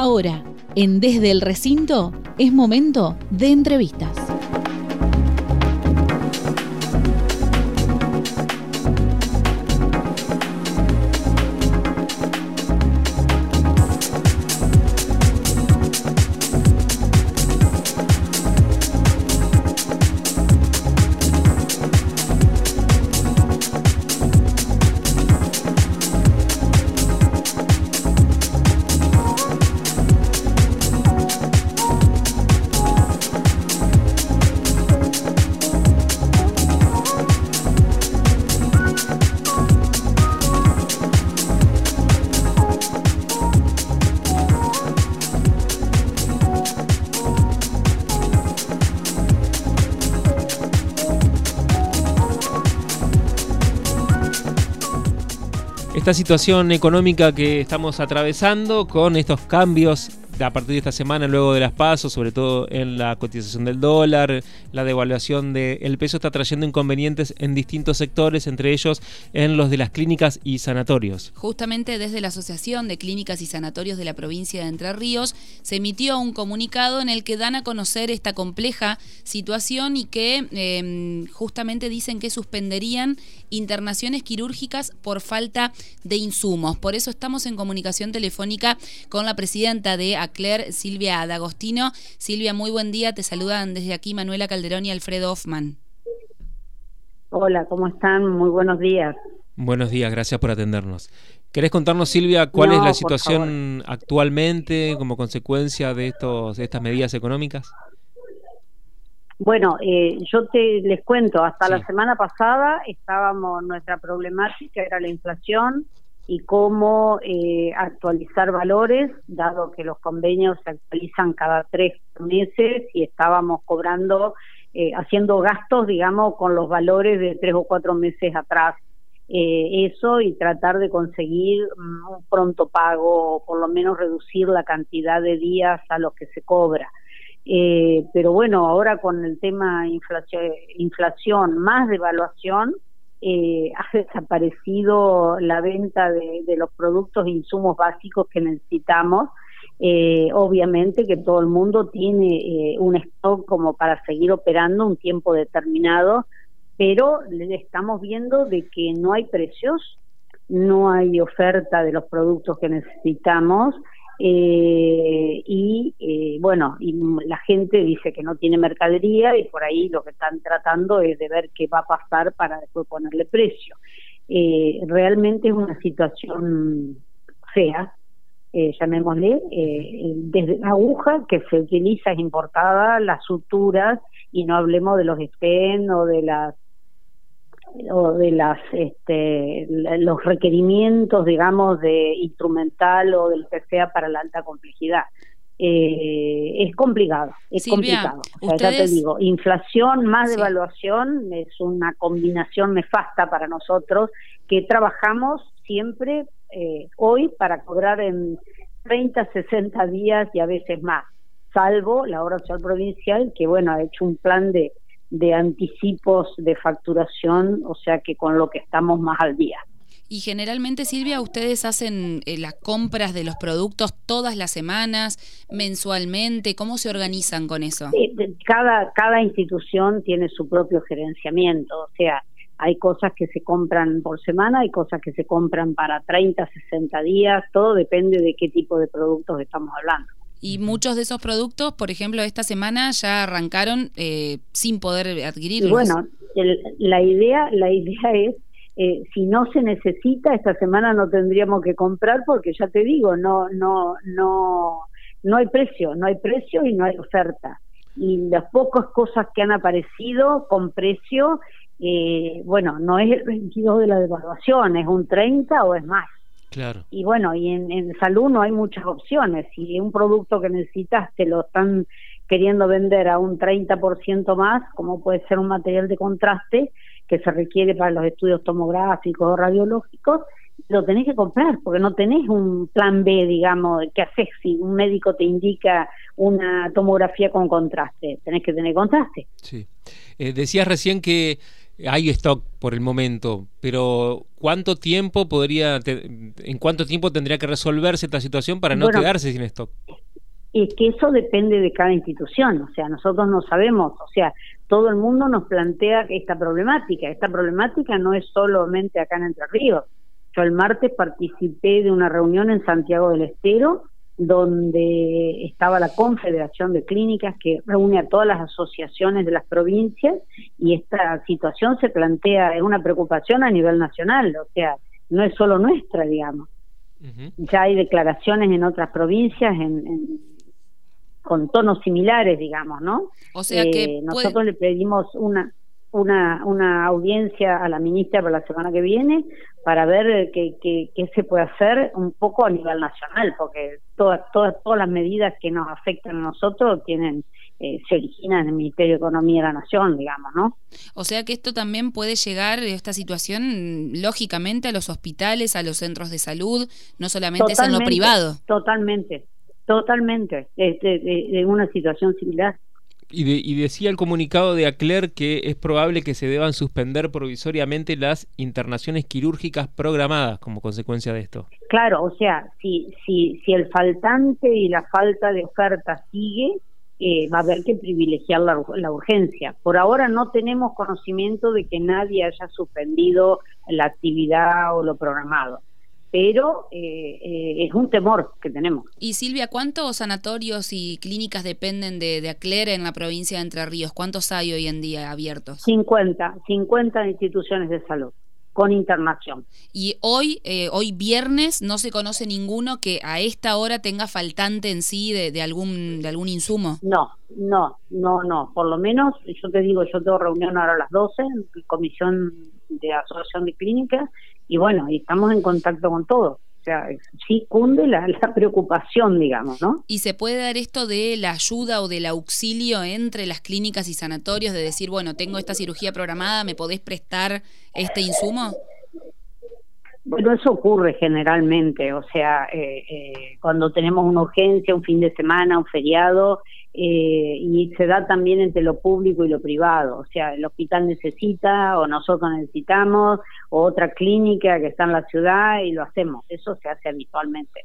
Ahora, en Desde el Recinto, es momento de entrevistas. Esta situación económica que estamos atravesando con estos cambios a partir de esta semana, luego de las pasos, sobre todo en la cotización del dólar, la devaluación del peso, está trayendo inconvenientes en distintos sectores, entre ellos en los de las clínicas y sanatorios. Justamente desde la Asociación de Clínicas y Sanatorios de la provincia de Entre Ríos se emitió un comunicado en el que dan a conocer esta compleja situación y que em, justamente dicen que suspenderían internaciones quirúrgicas por falta de insumos. Por eso estamos en comunicación telefónica con la presidenta de Claire Silvia D'Agostino. Silvia, muy buen día. Te saludan desde aquí Manuela Calderón y Alfredo Hoffman. Hola, ¿cómo están? Muy buenos días. Buenos días, gracias por atendernos. ¿Querés contarnos, Silvia, cuál es la situación actualmente como consecuencia de, estos, de estas medidas económicas? Bueno, eh, yo te les cuento, hasta la semana pasada estábamos, nuestra problemática era la inflación, y cómo eh, actualizar valores, dado que los convenios se actualizan cada tres meses y estábamos cobrando, eh, haciendo gastos, digamos, con los valores de tres o cuatro meses atrás. Eh, eso y tratar de conseguir mm, un pronto pago o por lo menos reducir la cantidad de días a los que se cobra. pero bueno, ahora con el tema inflación, inflación más devaluación, eh, ha desaparecido la venta de, los productos e insumos básicos que necesitamos. Eh, obviamente que todo el mundo tiene eh, un stock como para seguir operando un tiempo determinado, pero estamos viendo de que no hay precios, no hay oferta de los productos que necesitamos eh, y eh, bueno, y la gente dice que no tiene mercadería y por ahí lo que están tratando es de ver qué va a pasar para después ponerle precio. Eh, realmente es una situación fea, llamémosle, desde la aguja que se utiliza es importada, las suturas, y no hablemos de los estén o de las o de las este, los requerimientos digamos de instrumental o del que sea para la alta complejidad. Eh, es complicado es complicado. O sea, ya te digo inflación más devaluación es una combinación nefasta para nosotros que trabajamos siempre eh, hoy para cobrar en 30 60 días y a veces más salvo la obra social provincial que bueno ha hecho un plan de de anticipos de facturación, o sea que con lo que estamos más al día. Y generalmente, Silvia, ustedes hacen eh, las compras de los productos todas las semanas, mensualmente, ¿cómo se organizan con eso? cada, cada institución tiene su propio gerenciamiento, o sea, hay cosas que se compran por semana, hay cosas que se compran para 30, 60 días, todo depende de qué tipo de productos estamos hablando. Y muchos de esos productos, por ejemplo, esta semana ya arrancaron eh, sin poder adquirirlos. bueno, la idea, la idea es eh, si no se necesita esta semana no tendríamos que comprar porque ya te digo no no no no hay precio no hay precio y no hay oferta. Y las pocas cosas que han aparecido con precio eh, bueno no es el 22 de la devaluación es un 30 o es más Claro. Y bueno, y en, salud no hay muchas opciones. Si un producto que necesitas te lo están queriendo vender a un 30% más, como puede ser un material de contraste que se requiere para los estudios tomográficos o radiológicos, lo tenés que comprar porque no tenés un plan B, digamos, que haces si un médico te indica una tomografía con contraste, tenés que tener contraste. Sí. Eh, decías recién que hay stock por el momento, pero ¿cuánto tiempo podría, en cuánto tiempo tendría que resolverse esta situación para no quedarse sin stock? es que eso depende de cada institución, o sea, nosotros no sabemos, o sea, todo el mundo nos plantea esta problemática, esta problemática no es solamente acá en Entre Ríos. Yo el martes participé de una reunión en Santiago del Estero donde estaba la Confederación de Clínicas que reúne a todas las asociaciones de las provincias y esta situación se plantea, es una preocupación a nivel nacional, o sea, no es solo nuestra, digamos. Ya hay declaraciones en otras provincias en, con tonos similares, digamos, ¿no? O sea que eh, nosotros le pedimos una una, una audiencia a la ministra para la semana que viene para ver qué, qué, qué, se puede hacer un poco a nivel nacional, porque todas, todas, todas las medidas que nos afectan a nosotros tienen eh, se originan en el Ministerio de Economía de la Nación, digamos, ¿no? O sea que esto también puede llegar, esta situación, lógicamente, a los hospitales, a los centros de salud, no solamente es en lo privado. Totalmente, totalmente, es de una situación similar. Y, decía el comunicado de ACLER que es probable que se deban suspender provisoriamente las internaciones quirúrgicas programadas como consecuencia de esto. Claro, o sea, si, si, si el faltante y la falta de oferta sigue, eh, va a haber que privilegiar la, la, urgencia. Por ahora no tenemos conocimiento de que nadie haya suspendido la actividad o lo programado pero eh, eh, es un temor que tenemos. Y Silvia, ¿cuántos sanatorios y clínicas dependen de, de Acler en la provincia de Entre Ríos? ¿Cuántos hay hoy en día abiertos? 50, 50 instituciones de salud con internación. Y hoy, eh, hoy viernes, no se conoce ninguno que a esta hora tenga faltante en sí de, de, algún de algún insumo. No, no, no, no. Por lo menos, yo te digo, yo tengo reunión ahora a las 12, en comisión de asociación de clínicas, y bueno, y estamos en contacto con todos. O sea, sí cunde la, la, preocupación, digamos, ¿no? ¿Y se puede dar esto de la ayuda o del auxilio entre las clínicas y sanatorios de decir, bueno, tengo esta cirugía programada, ¿me podés prestar este insumo? Bueno, eso ocurre generalmente, o sea, eh, eh, cuando tenemos una urgencia, un fin de semana, un feriado, eh, y se da también entre lo público y lo privado, o sea, el hospital necesita o nosotros necesitamos o otra clínica que está en la ciudad y lo hacemos, eso se hace habitualmente.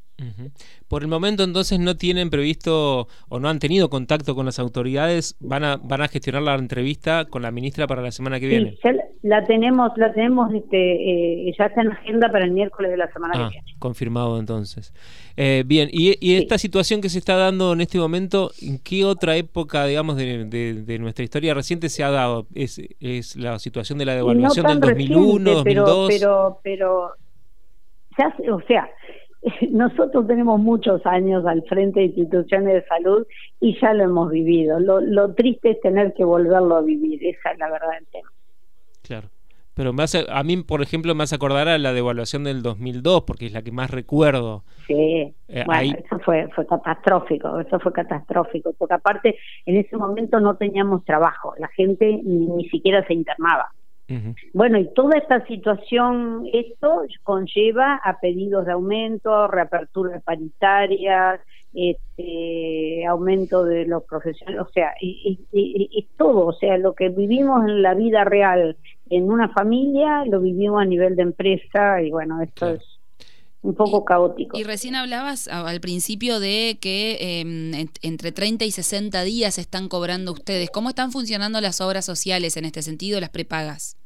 Por el momento entonces no tienen previsto o no han tenido contacto con las autoridades, van a van a gestionar la entrevista con la ministra para la semana que viene. Sí, la tenemos, la tenemos este, eh, ya está en agenda para el miércoles de la semana que ah, viene. Confirmado entonces. Eh, bien, y, y esta situación que se está dando en este momento, ¿en qué otra época, digamos, de, nuestra historia reciente se ha dado? ¿Es, es la situación de la devaluación del 2001, 2002? Pero, pero, ya, o sea, nosotros tenemos muchos años al frente de instituciones de salud y ya lo hemos vivido. Lo, lo triste es tener que volverlo a vivir, esa es la verdad del tema. Claro. Pero me hace, a mí, por ejemplo, me hace acordar a la devaluación del 2002, porque es la que más recuerdo. Sí, eh, bueno, eso fue, fue catastrófico, eso fue catastrófico, porque aparte en ese momento no teníamos trabajo, la gente ni, siquiera se internaba. Bueno, y toda esta situación, esto conlleva a pedidos de aumento, reaperturas paritarias, este, aumento de los profesionales, o sea, y, y, todo, o sea, lo que vivimos en la vida real en una familia, lo vivimos a nivel de empresa y bueno, esto es un poco caótico. Y recién hablabas al principio de que eh, entre 30 y 60 días están cobrando ustedes. ¿Cómo están funcionando las obras sociales en este sentido, las prepagas?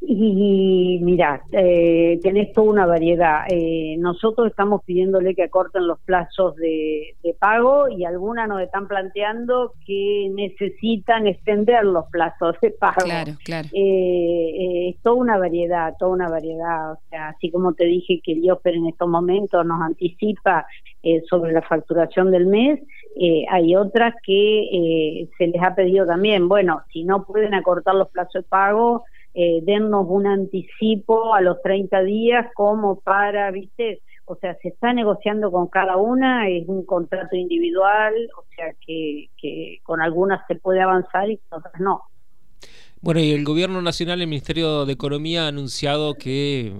Y mira, eh, tenés toda una variedad. Eh, nosotros estamos pidiéndole que acorten los plazos de, pago y algunas nos están planteando que necesitan extender los plazos de pago. Claro, claro. Eh, eh, es toda una variedad, toda una variedad. O sea, así como te dije que Dios pero en estos momentos nos anticipa eh, sobre la facturación del mes, eh, hay otras que se les ha pedido también, bueno, si no pueden acortar los plazos de pago, eh, dennos un anticipo a los 30 días como para, viste, o sea, se está negociando con cada una, es un contrato individual, o sea que, que con algunas se puede avanzar y con otras no. Bueno, y el Gobierno Nacional, el Ministerio de Economía ha anunciado que,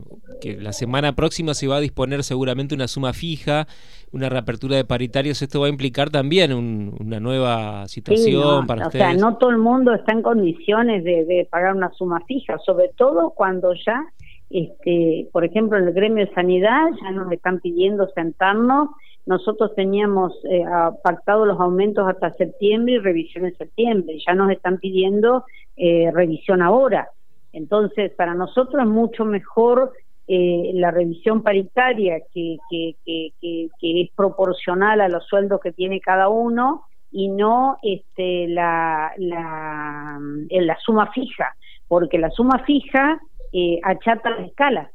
la semana próxima se va a disponer seguramente una suma fija, una reapertura de paritarios. Esto va a implicar también una nueva situación para ustedes. O sea, no todo el mundo está en condiciones de, pagar una suma fija, sobre todo cuando ya este, por ejemplo, en el gremio de sanidad ya nos están pidiendo sentarnos. Nosotros teníamos eh, pactado los aumentos hasta septiembre y revisión en septiembre. Ya nos están pidiendo eh, revisión ahora. Entonces, para nosotros es mucho mejor eh, la revisión paritaria que, que, que, que, es proporcional a los sueldos que tiene cada uno y no este, la, la, la suma fija, porque la suma fija eh, achata la escala.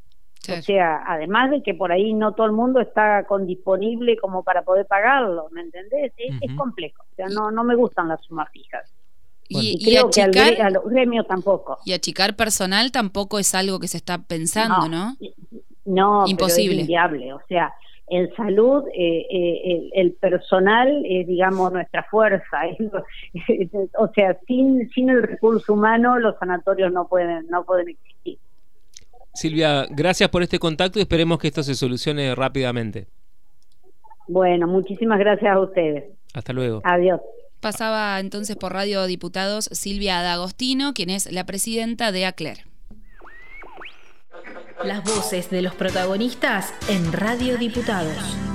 O sea, además de que por ahí no todo el mundo está con disponible como para poder pagarlo, ¿me entendés? Es, complejo, o sea, no, no me gustan las sumas fijas. Y, creo que a los gremios tampoco. Y achicar personal tampoco es algo que se está pensando, ¿no? No, imposible. es inviable, o sea, en salud eh, eh, el, personal es digamos nuestra fuerza o sea sin sin el recurso humano los sanatorios no pueden no pueden existir Silvia gracias por este contacto y esperemos que esto se solucione rápidamente bueno muchísimas gracias a ustedes hasta luego adiós pasaba entonces por Radio Diputados Silvia D'Agostino quien es la presidenta de ACLER las voces de los protagonistas en Radio Diputados.